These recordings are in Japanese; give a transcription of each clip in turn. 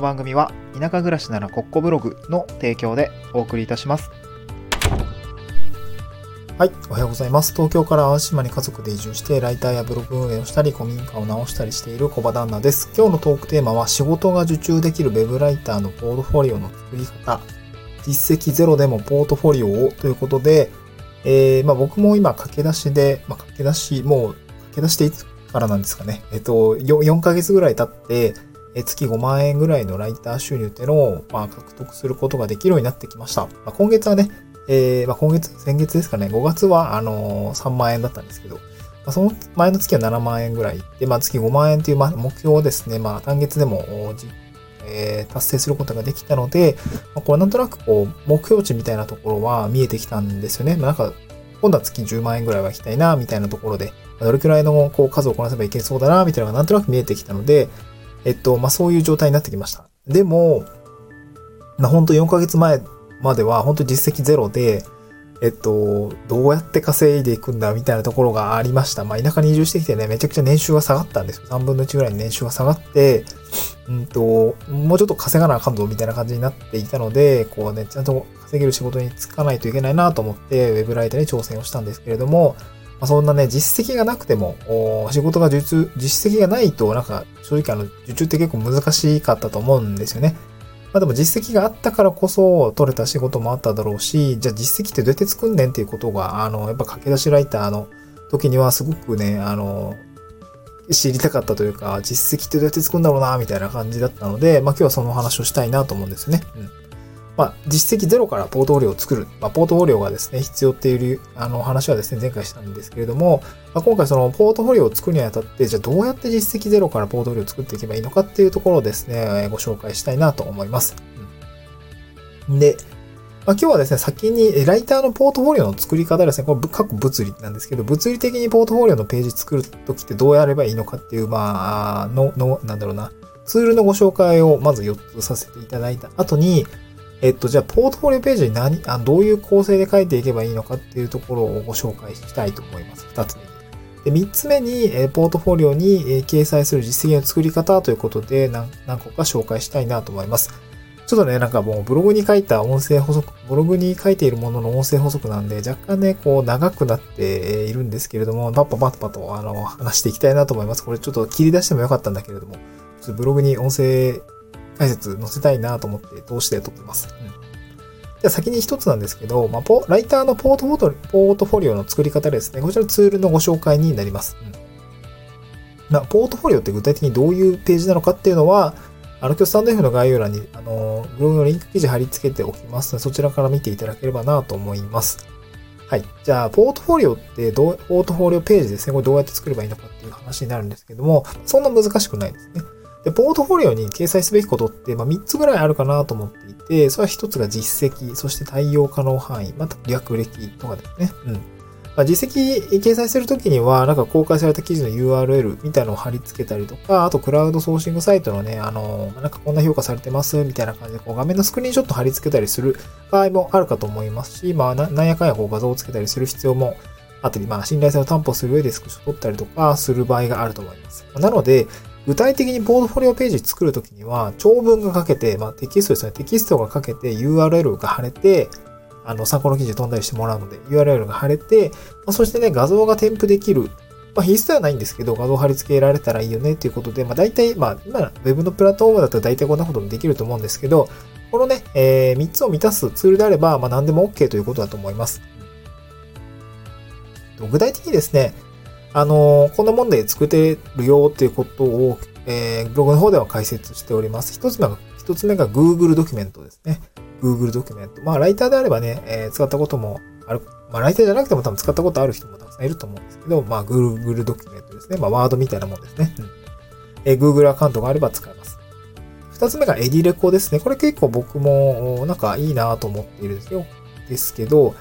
の番組は田舎暮らしならコッコブログの提供でお送りいたします。はい、おはようございます。東京から淡島に家族で移住して、ライターやブログ運営をしたり、古民家を直したりしている小場旦那です。今日のトークテーマは、仕事が受注できるウェブライターのポートフォリオの作り方、実績ゼロでもポートフォリオをということで、えー、まあ僕も今駆け出しで、まあ駆け出し、もう駆け出していつからなんですかね。えっと、4, 4ヶ月ぐらい経って、月5万円ぐらいのライター収入っていうのを、まあ、獲得することができるようになってきました。まあ、今月はね、えー、まあ、今月、先月ですかね、5月は、あのー、3万円だったんですけど、まあ、その前の月は7万円ぐらいで、まあ、月5万円という、まあ、目標をですね、まあ、単月でも、えー、達成することができたので、まあ、これなんとなくこう、目標値みたいなところは見えてきたんですよね。まあ、なんか、今度は月10万円ぐらいは行きたいな、みたいなところで、どれくらいのこう数をこなせばいけそうだな、みたいなのがなんとなく見えてきたので、えっと、まあ、そういう状態になってきました。でも、まあ、ほんと4ヶ月前までは本当実績ゼロで、えっと、どうやって稼いでいくんだみたいなところがありました。まあ、田舎に移住してきてね、めちゃくちゃ年収が下がったんですよ。3分の1ぐらいに年収が下がって、うんと、もうちょっと稼がなあかんぞみたいな感じになっていたので、こうね、ちゃんと稼げる仕事に就かないといけないなと思って、ウェブライターに挑戦をしたんですけれども、まあ、そんなね、実績がなくても、お仕事が受注、実績がないと、なんか、正直あの、受注って結構難しかったと思うんですよね。まあでも実績があったからこそ取れた仕事もあっただろうし、じゃあ実績ってどうやって作んねんっていうことが、あの、やっぱ駆け出しライターの時にはすごくね、あの、知りたかったというか、実績ってどうやって作るんだろうな、みたいな感じだったので、まあ今日はその話をしたいなと思うんですよね。うん。まあ、実績ゼロからポートフォリオを作る。まあ、ポートフォリオがですね、必要っていう、あの、話はですね、前回したんですけれども、まあ、今回そのポートフォリオを作るにあたって、じゃあどうやって実績ゼロからポートフォリオを作っていけばいいのかっていうところをですね、ご紹介したいなと思います。うん、で、まあ、今日はですね、先に、ライターのポートフォリオの作り方ですね、これ、過去物理なんですけど、物理的にポートフォリオのページ作るときってどうやればいいのかっていう、まあ、の、の、なんだろうな、ツールのご紹介をまず4つさせていただいた後に、えっと、じゃあ、ポートフォリオページに何、あどういう構成で書いていけばいいのかっていうところをご紹介したいと思います。二つ目に。で、三つ目に、えポートフォリオに、え掲載する実績の作り方ということで何、何個か紹介したいなと思います。ちょっとね、なんかもうブログに書いた音声補足、ブログに書いているものの音声補足なんで、若干ね、こう長くなっているんですけれども、パッパパッパとあの話していきたいなと思います。これちょっと切り出してもよかったんだけれども、ちょっとブログに音声解説載せたいなと思って通して撮ってます。うんじゃあ先に一つなんですけど、まあ、ポライターのポートフォトポートフォリオの作り方ですね。こちらツールのご紹介になります。うんまあ、ポートフォリオって具体的にどういうページなのかっていうのは、あの、今日スタンド F の概要欄に、あの、ブログのリンク記事貼り付けておきますので、そちらから見ていただければなと思います。はい。じゃあ、ポートフォリオってどう、ポートフォリオページですね。これどうやって作ればいいのかっていう話になるんですけども、そんな難しくないですね。で、ポートフォリオに掲載すべきことって、まあ、3つぐらいあるかなと思っていて、それは1つが実績、そして対応可能範囲、また略歴とかですね。うん。まあ、実績掲載するときには、なんか公開された記事の URL みたいなのを貼り付けたりとか、あとクラウドソーシングサイトのね、あの、なんかこんな評価されてますみたいな感じで、こう画面のスクリーンショット貼り付けたりする場合もあるかと思いますし、まあ、なんやかんやこう画像をつけたりする必要もあったり、まあ、信頼性を担保する上でスクショ撮ったりとかする場合があると思います。なので、具体的にポートフォリオページ作るときには、長文が書けて、まあ、テキストですね。テキストが書けて、URL が貼れて、あの、参考の記事飛んだりしてもらうので、URL が貼れて、まあ、そしてね、画像が添付できる。まあ、必須ではないんですけど、画像貼り付けられたらいいよね、ということで、まあ、大体、まあ、今、ウェブのプラットフォームだったら大体こんなこともできると思うんですけど、このね、えー、3つを満たすツールであれば、まあ、何でも OK ということだと思います。具体的にですね、あの、こんなもんで作ってるよっていうことを、えー、ブログの方では解説しております。一つ目が、一つ目が Google ドキュメントですね。Google ドキュメント。まあ、ライターであればね、えー、使ったこともある。まあ、ライターじゃなくても多分使ったことある人もたくさんいると思うんですけど、まあ、Google ドキュメントですね。まあ、ワードみたいなもんですね。うん。えー、Google アカウントがあれば使えます。二つ目がエディレコですね。これ結構僕も、なんかいいなと思っているんですよ。ですけど、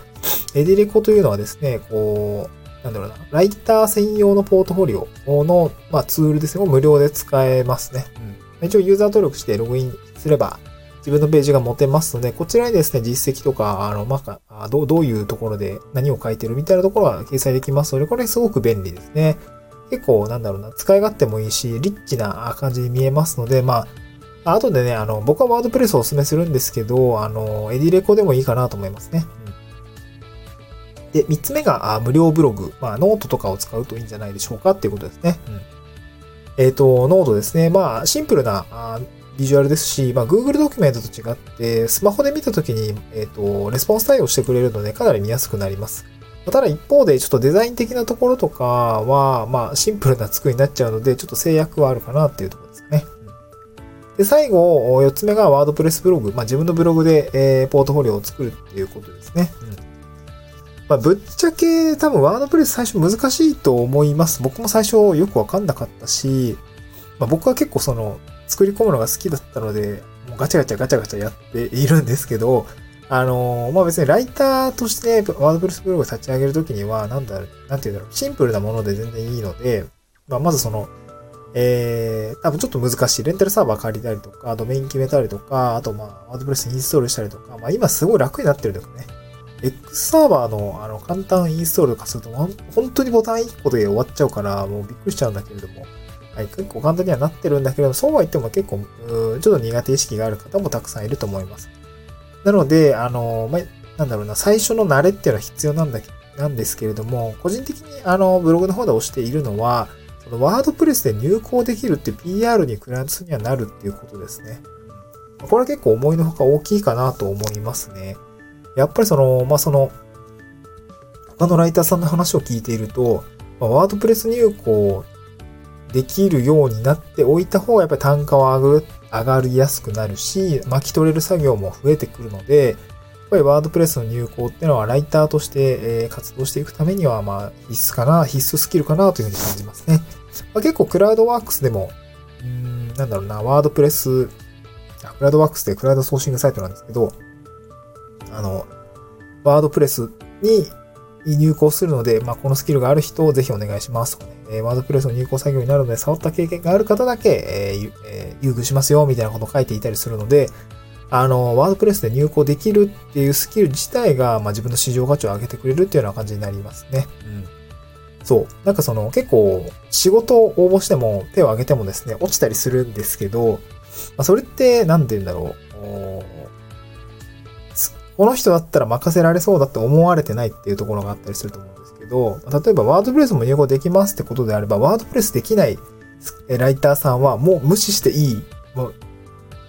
エディレコというのはですね、こう、なんだろうな、ライター専用のポートフォリオの、まあ、ツールですね、無料で使えますね。うん。一応ユーザー登録してログインすれば、自分のページが持てますので、こちらにですね、実績とか、あの、まあ、どう、どういうところで何を書いてるみたいなところは掲載できますので、これすごく便利ですね。結構、なんだろうな、使い勝手もいいし、リッチな感じに見えますので、まあ、あ後でね、あの、僕は WordPress をお勧めするんですけど、あの、エディレコでもいいかなと思いますね。で、三つ目が無料ブログ。まあ、ノートとかを使うといいんじゃないでしょうかっていうことですね。うんえっ、ー、と、ノートですね。まあ、シンプルなビジュアルですし、まあ、Google ドキュメントと違って、スマホで見たときに、えっ、ー、と、レスポンシブ対応してくれるので、かなり見やすくなります。ただ一方で、ちょっとデザイン的なところとかは、まあ、シンプルな作りになっちゃうので、ちょっと制約はあるかなっていうところですね。で、最後、4つ目が WordPress ブログ。まあ、自分のブログで、えー、ポートフォリオを作るっていうことですね。うんまあ、ぶっちゃけ多分 WordPress 最初難しいと思います。僕も最初よくわかんなかったし、まあ、僕は結構その作り込むのが好きだったので、もうガチャガチャガチャガチャやっているんですけど、あのー、まあ、別にライターとしてワードプレスブログを立ち上げるときには、なんだろう、なんて言うんだろう、シンプルなもので全然いいので、まあ、まずその、えー、多分ちょっと難しい。レンタルサーバー借りたりとか、ドメイン決めたりとか、あとまあ、ワードプレスインストールしたりとか、まあ今すごい楽になってるんだよね。X サーバーのあの簡単インストールとかすると、本当にボタン1個で終わっちゃうから、もうびっくりしちゃうんだけれども、はい、結構簡単にはなってるんだけれども、そうは言っても結構、ちょっと苦手意識がある方もたくさんいると思います。なので、あの、まあ、なんだろうな、最初の慣れっていうのは必要なんだけどなんですけれども、個人的にあの、ブログの方で押しているのは、そのワードプレスで入稿できるっていう PR にクライアントにはなるっていうことですね。これは結構思いのほか大きいかなと思いますね。やっぱりその、まあ、その、他のライターさんの話を聞いていると、まあ、ワードプレス入稿できるようになっておいた方がやっぱり単価は上がりやすくなるし、巻き取れる作業も増えてくるので、やっぱりワードプレスの入稿っていうのはライターとして活動していくためにはま必須かな、必須スキルかなというふうに感じますね。まあ、結構クラウドワークスでも、うん、なんだろうな、ワードプレス、クラウドワークスってクラウドソーシングサイトなんですけど、あの、ワードプレスに入稿するので、まあ、このスキルがある人をぜひお願いしますとかね、えワードプレスの入稿作業になるので、触った経験がある方だけ、えーえー、優遇しますよ、みたいなことを書いていたりするので、あの、ワードプレスで入稿できるっていうスキル自体が、まあ、自分の市場価値を上げてくれるっていうような感じになりますね。うん。そう。なんかその、結構、仕事を応募しても、手を挙げてもですね、落ちたりするんですけど、まあ、それって、なんて言うんだろう。この人だったら任せられそうだって思われてないっていうところがあったりすると思うんですけど、例えばワードプレスも融合できますってことであれば、ワードプレスできないライターさんはもう無視していいもう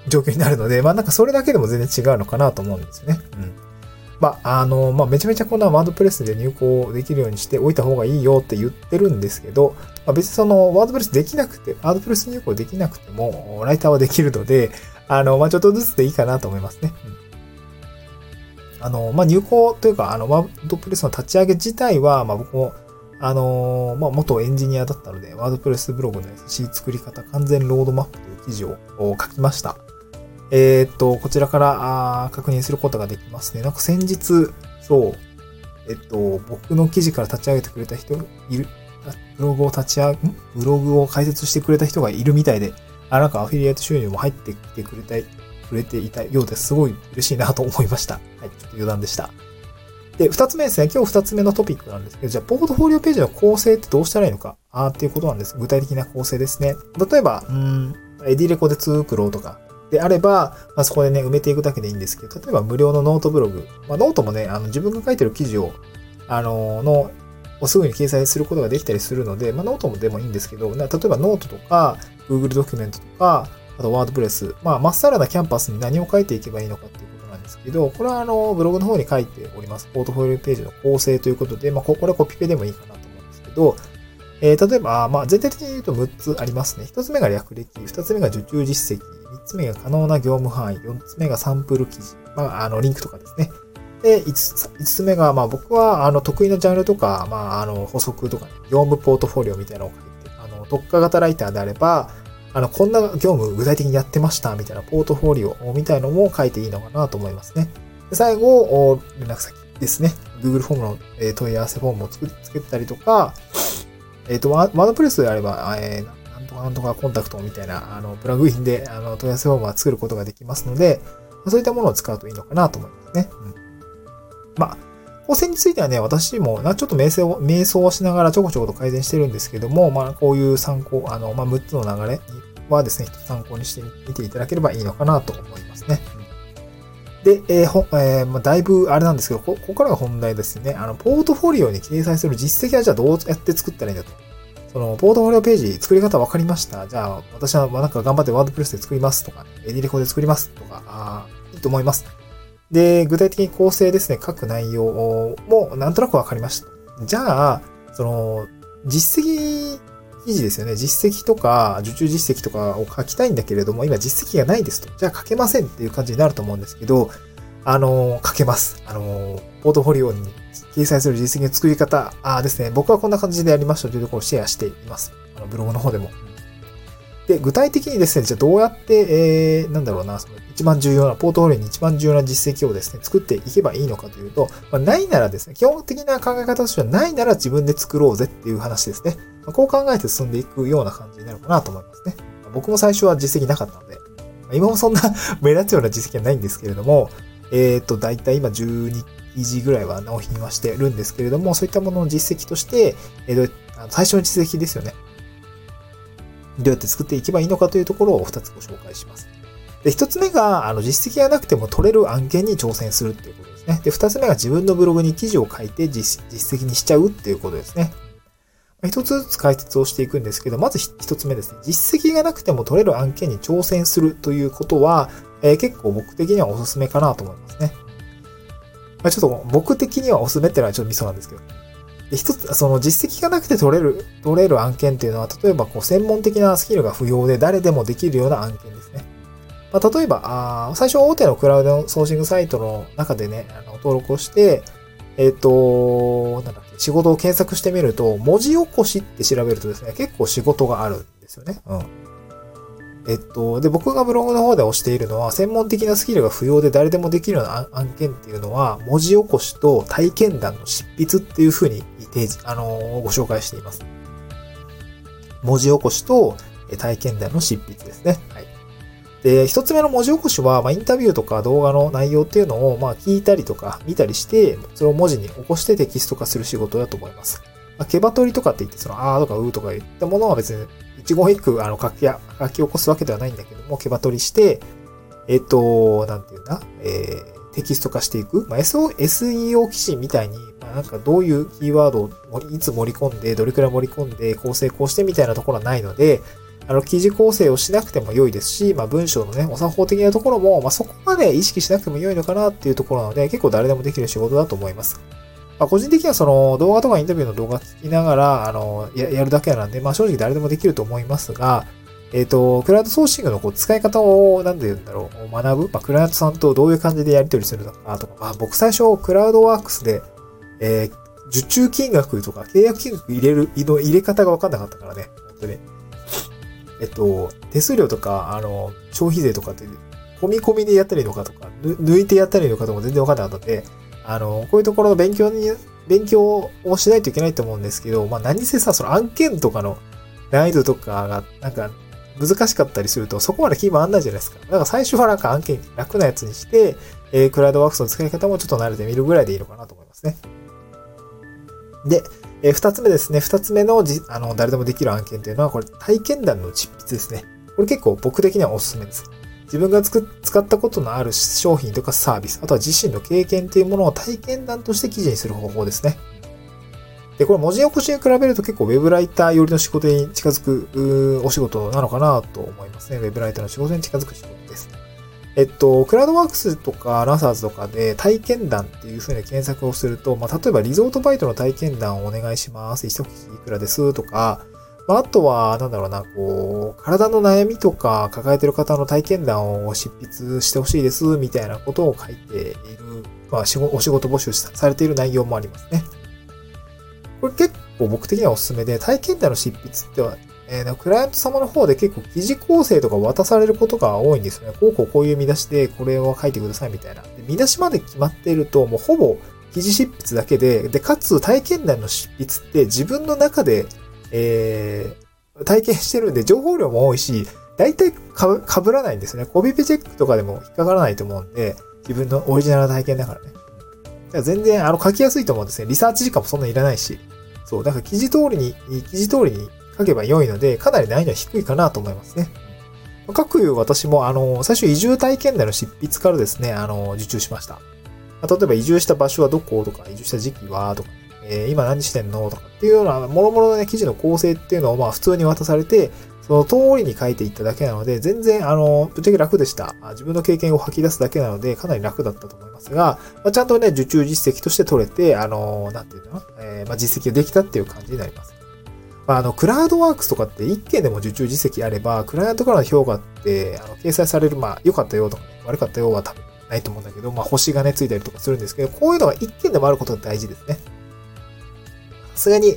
状況になるので、まあなんかそれだけでも全然違うのかなと思うんですよね。うん。まあ、あの、まあ、めちゃめちゃこんなワードプレスで入稿できるようにしておいた方がいいよって言ってるんですけど、まあ、別にそのワードプレスできなくて、ワードプレス入稿できなくても、ライターはできるので、あの、まあ、ちょっとずつでいいかなと思いますね。うんあの、まあ、入稿というか、あの、ワードプレスの立ち上げ自体は、まあ、僕も、あのまあ、元エンジニアだったので、ワードプレスブログの優しい作り方完全ロードマップという記事を書きました。えー、っと、こちらからあ確認することができますね。なんか先日、そう、えっと、僕の記事から立ち上げてくれた人いる、ブログを立ち上げ、ブログを開設してくれた人がいるみたいで、あ、なんかアフィリエイト収入も入ってきてくれたくれていたようですごい嬉しいなと思いました。はい、ちょっと余談でした。で、二つ目ですね。今日二つ目のトピックなんですけど、じゃあ、ポートフォリオページの構成ってどうしたらいいのか？あっていうことなんです。具体的な構成ですね。例えば、うん、エディレコで作ろうとか、であれば、まあ、そこでね、埋めていくだけでいいんですけど、例えば無料のノートブログ。まあ、ノートもね、あの自分が書いてる記事を、あの、の、をすぐに掲載することができたりするので、まあ、ノートもでもいいんですけど、例えばノートとか、Google ドキュメントとか、あと WordPress。まあ、まっさらなキャンバスに何を書いていけばいいのかっていうことなんですけど、これはあの、ブログの方に書いております。ポートフォリオページの構成ということで、まあ、これはコピペでもいいかなと思うんですけど、えー、例えば、まあ、全体的に言うと6つありますね。1つ目が略歴、2つ目が受注実績、3つ目が可能な業務範囲、4つ目がサンプル記事、まあ、あの、リンクとかですね。で、5つ ,5 つ目が、まあ僕は、あの、得意なジャンルとか、まあ、あの、補足とか、ね、業務ポートフォリオみたいなのを書いて、あの、特化型ライターであれば、あの、こんな業務具体的にやってましたみたいなポートフォリオみたいのも書いていいのかなと思いますね。で最後、連絡先ですね。Google フォームの問い合わせフォームを作ったりとか、えっ、ー、と、ワードプレスであれば、えー、なんとかなんとかコンタクトみたいな、あの、プラグインで、あの、問い合わせフォームは作ることができますので、そういったものを使うといいのかなと思いますね。うん、まあ、構成についてはね、私も、なちょっと瞑想、瞑想をしながらちょこちょこと改善してるんですけども、まあ、こういう参考、あの、まあ、6つの流れはですね、一つ参考にしてみていただければいいのかなと思いますね。で、えーほえーまあ、だいぶあれなんですけどこ、ここからが本題ですね。あの、ポートフォリオに掲載する実績はじゃあどうやって作ったらいいんだと。その、ポートフォリオページ作り方分かりました？じゃあ、私はなんか頑張ってワードプレスで作りますとか、エディレコで作りますとか、あいいと思います。で、具体的に構成ですね、書く内容もなんとなく分かりました。じゃあ、その、実績記事ですよね。実績とか、受注実績とかを書きたいんだけれども、今実績がないですと。じゃあ書けませんっていう感じになると思うんですけど、あの、書けます。あの、ポートフォリオに掲載する実績の作り方あですね、僕はこんな感じでやりましたというところをシェアしています。あのブログの方でも。で、具体的にですね、じゃあどうやって、えー、なんだろうな、その一番重要な、ポートフォリオに一番重要な実績をですね、作っていけばいいのかというと、まあ、ないならですね、基本的な考え方としてはないなら自分で作ろうぜっていう話ですね。まあ、こう考えて進んでいくような感じになるかなと思いますね。ま僕も最初は実績なかったので、ま今もそんな 目立つような実績はないんですけれども、えっ、ー、と、だいたい今12記事ぐらいは納品はしてるんですけれども、そういったものの実績として、えー、最初の実績ですよね。どうやって作っていけばいいのかというところを2つご紹介します。で、1つ目が、あの、実績がなくても取れる案件に挑戦するっていうことですね。で、2つ目が自分のブログに記事を書いて実績にしちゃうっていうことですね。一つずつ解説をしていくんですけど、まず一つ目ですね。実績がなくても取れる案件に挑戦するということは、えー、結構僕的にはおすすめかなと思いますね。まあ、ちょっと僕的にはおすすめってのはちょっとミソなんですけど。で一つ、その実績がなくて取れる、取れる案件っていうのは、例えばこう専門的なスキルが不要で誰でもできるような案件ですね。まあ、例えばあ、最初大手のクラウドソーシングサイトの中でね、あの登録をして、えっ、ー、と、なんだっけ、仕事を検索してみると、文字起こしって調べるとですね、結構仕事があるんですよね。うん。えっと、で、僕がブログの方で押しているのは、専門的なスキルが不要で誰でもできるような案件っていうのは、文字起こしと体験談の執筆っていうふうに提示、あのー、ご紹介しています。文字起こしと体験談の執筆ですね。はい。で、一つ目の文字起こしは、まあ、インタビューとか動画の内容っていうのを、まあ、聞いたりとか見たりして、それを文字に起こしてテキスト化する仕事だと思います。まあ、ケバ取りとかって言って、その、あーとかうーとか言ったものは別に一言一句、あの、書き、書き起こすわけではないんだけども、毛羽取りして、えっと、なんていうんだ、えー、テキスト化していく。まあ、SEO 記事みたいに、まあ、なんかどういうキーワードをいつ盛り込んで、どれくらい盛り込んで、構成こうしてみたいなところはないので、あの、記事構成をしなくても良いですし、まあ、文章のね、お作法的なところも、まあ、そこまで意識しなくても良いのかなっていうところなので、結構誰でもできる仕事だと思います。まあ、個人的にはその動画とかインタビューの動画聞きながら、あの、ややるだけなんで、まあ正直誰でもできると思いますが、えっ、ー、と、クラウドソーシングのこう使い方を、なんで言うんだろう、学ぶ、まあ、クライアントさんとどういう感じでやり取りするのかとか、まあ、僕最初、クラウドワークスで、えー、受注金額とか契約金額入れる、の入れ方がわかんなかったからね、本当に。えっと、手数料とか、あの、消費税とかって、込み込みでやったりのかとか、抜いてやったりのかとか全然わかんなかったんで、あの、こういうところの勉強に、勉強をしないといけないと思うんですけど、まあ何せさ、その案件とかの難易度とかが、なんか難しかったりすると、そこまでキーマンないじゃないですか。だから最初はなんか案件楽なやつにして、えー、クラウドワークスの使い方もちょっと慣れてみるぐらいでいいのかなと思いますね。で、えー、二つ目ですね。二つ目のじ、あの、誰でもできる案件というのは、これ体験談の執筆ですね。これ結構僕的にはおすすめです。自分が使ったことのある商品とかサービス、あとは自身の経験というものを体験談として記事にする方法ですね。で、これ文字起こしに比べると結構ウェブライター寄りの仕事に近づくお仕事なのかなと思いますね。ウェブライターの仕事に近づく仕事です。えっと、クラウドワークスとかランサーズとかで体験談っていう風に検索をすると、まあ、例えばリゾートバイトの体験談をお願いします。一月いくらですとか、まあ、あとは、なんだろうな、こう、体の悩みとか抱えてる方の体験談を執筆してほしいです、みたいなことを書いている、まあ、お仕事募集されている内容もありますね。これ結構僕的にはおすすめで、体験談の執筆っては、えー、クライアント様の方で結構記事構成とか渡されることが多いんですよね。こうこうこういう見出しでこれを書いてくださいみたいな。で見出しまで決まっていると、もうほぼ記事執筆だけで、で、かつ体験談の執筆って自分の中でえー、体験してるんで情報量も多いし、大体かかぶらないんですよね。コピペチェックとかでも引っかからないと思うんで、自分のオリジナルな体験だからね。全然、あの、書きやすいと思うんですね。リサーチ時間もそんなにいらないし。そう、だから記事通りに、記事通りに書けば良いので、かなり難易度は低いかなと思いますね。各いう私も、あの、最初移住体験談の執筆からですね、あの、受注しました。例えば移住した場所はどことか、移住した時期はとか、えー、今何してんのとかっていうような、もろもろのね、記事の構成っていうのをまあ普通に渡されて、その通りに書いていっただけなので、全然、あの、ぶっちゃけ楽でした。自分の経験を吐き出すだけなので、かなり楽だったと思いますが、まあ、ちゃんとね、受注実績として取れて、あの、なんていうの？えー、まあ、実績ができたっていう感じになります。まあ、あの、クラウドワークスとかって1件でも受注実績あれば、クライアントからの評価って、あの、掲載される、まあ、良かったよとか、ね、悪かったよは多分ないと思うんだけど、まあ、星がね、ついたりとかするんですけど、こういうのが1件でもあることが大事ですね。さすがに、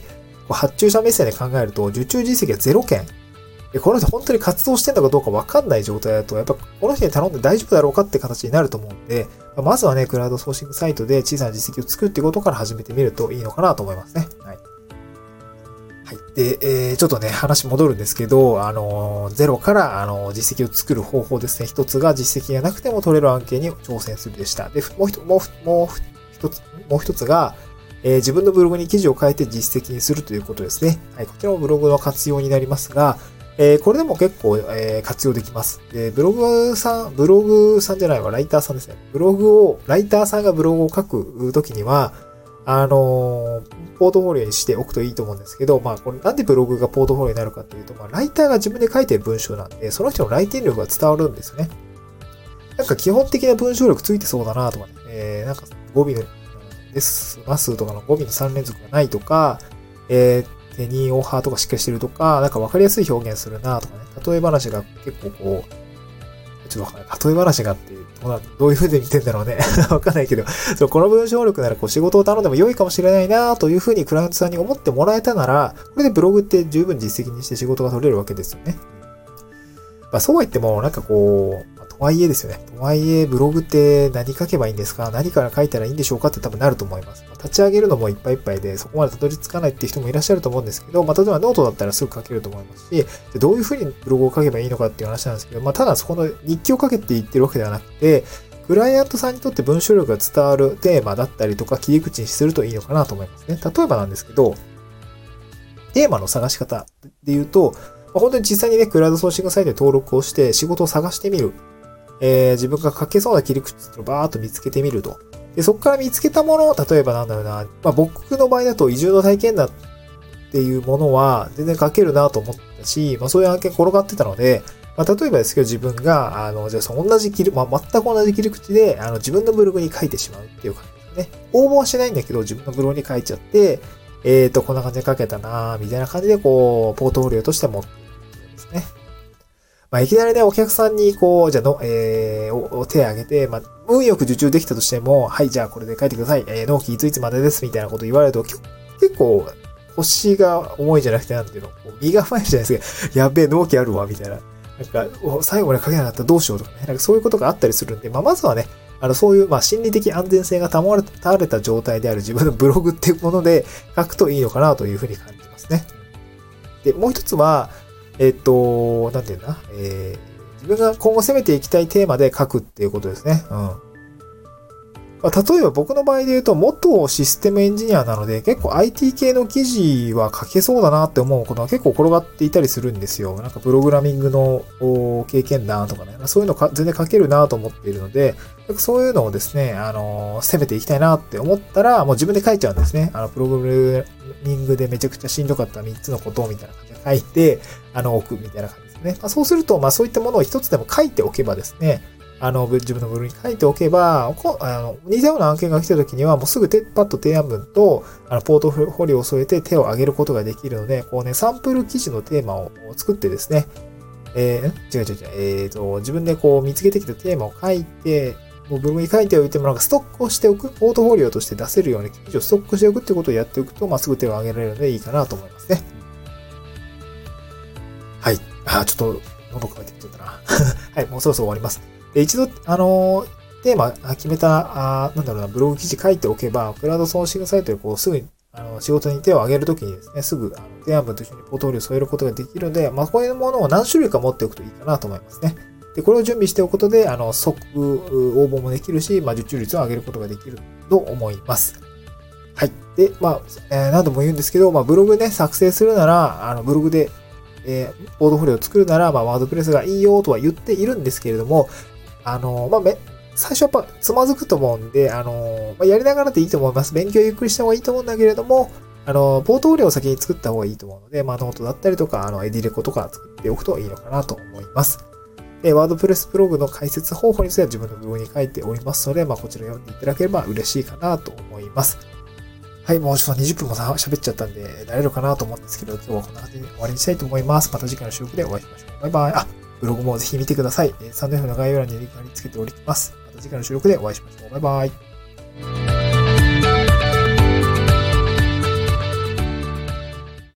発注者目線で考えると、受注実績が0件。この人本当に活動してんのかどうかわかんない状態だと、やっぱこの人に頼んで大丈夫だろうかって形になると思うんで、まずはね、クラウドソーシングサイトで小さな実績を作るっていうことから始めてみるといいのかなと思いますね。はい。はい。で、えー、ちょっとね、話戻るんですけど、あのゼロから、あの実績を作る方法ですね。一つが実績がなくても取れる案件に挑戦するでした。で、もう一もう、もう一つ、もう一つが、え、自分のブログに記事を書いて実績にするということですね。はい。こちらもブログの活用になりますが、えー、これでも結構、えー、活用できます。で、ブログさん、ブログさんじゃないわ、ライターさんですね。ブログを、ライターさんがブログを書くときには、あのー、ポートフォリオにしておくといいと思うんですけど、まあ、これなんでブログがポートフォリオになるかっていうと、まあ、ライターが自分で書いてる文章なんで、その人のライティング力が伝わるんですよね。なんか基本的な文章力ついてそうだなとかね、えー、なんか語尾の、ですますとかの語尾の3連続がないとか、えー、手にオーハーとかしっかりしてるとか、なんかわかりやすい表現するなとかね、例え話が結構こう、ちょっとわかんない。例え話がっていう、どういう風で見てんだろうね。わかんないけど、そう、この文章力ならこう仕事を頼んでも良いかもしれないなという風にクライアントさんに思ってもらえたなら、これでブログって十分実績にして仕事が取れるわけですよね。まあそうは言っても、なんかこう、とはいえですよね。とはいえ、ブログって何書けばいいんですか？何から書いたらいいんでしょうかって多分なると思います。立ち上げるのもいっぱいいっぱいで、そこまでたどり着かないっていう人もいらっしゃると思うんですけど、まあ、例えばノートだったらすぐ書けると思いますし、どういうふうにブログを書けばいいのかっていう話なんですけど、まあ、ただそこの日記を書けって言ってるわけではなくて、クライアントさんにとって文章力が伝わるテーマだったりとか切り口にするといいのかなと思いますね。例えばなんですけど、テーマの探し方で言うと、ま、本当に実際にね、クラウドソーシングサイトで登録をして仕事を探してみる。えー、自分が書けそうな切り口をバーっと見つけてみると。で、そこから見つけたもの、例えばなんだろうな、まあ、僕の場合だと移住の体験談っていうものは全然書けるなと思ったし、まあ、そういう案件転がってたので、まあ、例えばですけど自分が、あの、じゃあ同じ切り、まあ、全く同じ切り口で、あの、自分のブログに書いてしまうっていう感じですね。応募はしないんだけど、自分のブログに書いちゃって、えっ、ー、と、こんな感じで書けたなみたいな感じで、こう、ポートフォリオとして持っていくんですね。まあ、いきなりね、お客さんに、こう、じゃの、えー、お手を挙げて、まあ、運よく受注できたとしても、はい、じゃあこれで書いてください。えー、納期いついつまでです、みたいなこと言われると、結構、腰が重いじゃなくて、なんていうの、身が前じゃないですか。やべえ、納期あるわ、みたいな。なんか、最後まで書けなかったらどうしようとかね。なんかそういうことがあったりするんで、まあ、まずはね、あの、そういう、まあ、心理的安全性が保たれた状態である自分のブログっていうもので書くといいのかなというふうに感じますね。で、もう一つは、えっと、なんていうんだ、えー、自分が今後攻めていきたいテーマで書くっていうことですね。うん。ま、例えば僕の場合で言うと、元システムエンジニアなので、結構 IT 系の記事は書けそうだなって思うことは結構転がっていたりするんですよ。なんかプログラミングの経験談とかね、そういうのか全然書けるなと思っているので、そういうのをですね、あの、攻めていきたいなって思ったら、もう自分で書いちゃうんですね。あの、プログラミングでめちゃくちゃしんどかった3つのことみたいな感じで書いて、あの、置くみたいな感じですね。まあ、そうすると、まあそういったものを一つでも書いておけばですね、あの、自分のブログに書いておけば、こあの似たような案件が来た時には、もうすぐパッと提案文と、あの、ポートフォリオを添えて手を挙げることができるので、こうね、サンプル記事のテーマを作ってですね、えー、違う違う違う、えーと、自分でこう見つけてきたテーマを書いて、もうブログに書いておいてもなんかストックをしておく、ポートフォリオとして出せるように記事をストックしておくってことをやっておくと、まあ、すぐ手を挙げられるのでいいかなと思いますね。はい。あ、ちょっと、喉乾いてきちゃったな。はい、もうそろそろ終わります。で、一度、あの、テーマ決めた、あなんだろうな、ブログ記事書いておけば、クラウドソーシングサイトでこう、すぐに、あの、仕事に手を挙げるときにですね、すぐ、あの、提案文と一緒にポートフォリオを添えることができるので、まあ、こういうものを何種類か持っておくといいかなと思いますね。で、これを準備しておくことで、あの、即応募もできるし、まあ、受注率を上げることができると思います。はい。で、まあ、えー、何度も言うんですけど、まあ、ブログね、作成するなら、あの、ブログでえー、ポートフォリオを作るなら、まあ、 WordPress がいいよとは言っているんですけれども、あの、まあ、め、最初やっぱつまずくと思うんで、あの、まあ、やりながらでいいと思います。勉強ゆっくりした方がいいと思うんだけれども、あの、ポートフォリオを先に作った方がいいと思うので、まあ、ノートだったりとか、あの、エディレコとか作っておくといいのかなと思います。で、ワードプレスブログの解説方法については自分のブログに書いておりますので、まあ、こちら読んでいただければ嬉しいかなと思います。はい、もうちょっと20分も喋っちゃったんで、慣れるかなと思うんですけど、今日はこんな感じで終わりにしたいと思います。また次回の収録でお会いしましょう。バイバイ。あ、ブログもぜひ見てください。サンド F の概要欄に貼り付けております。また次回の収録でお会いしましょう。バイバイ。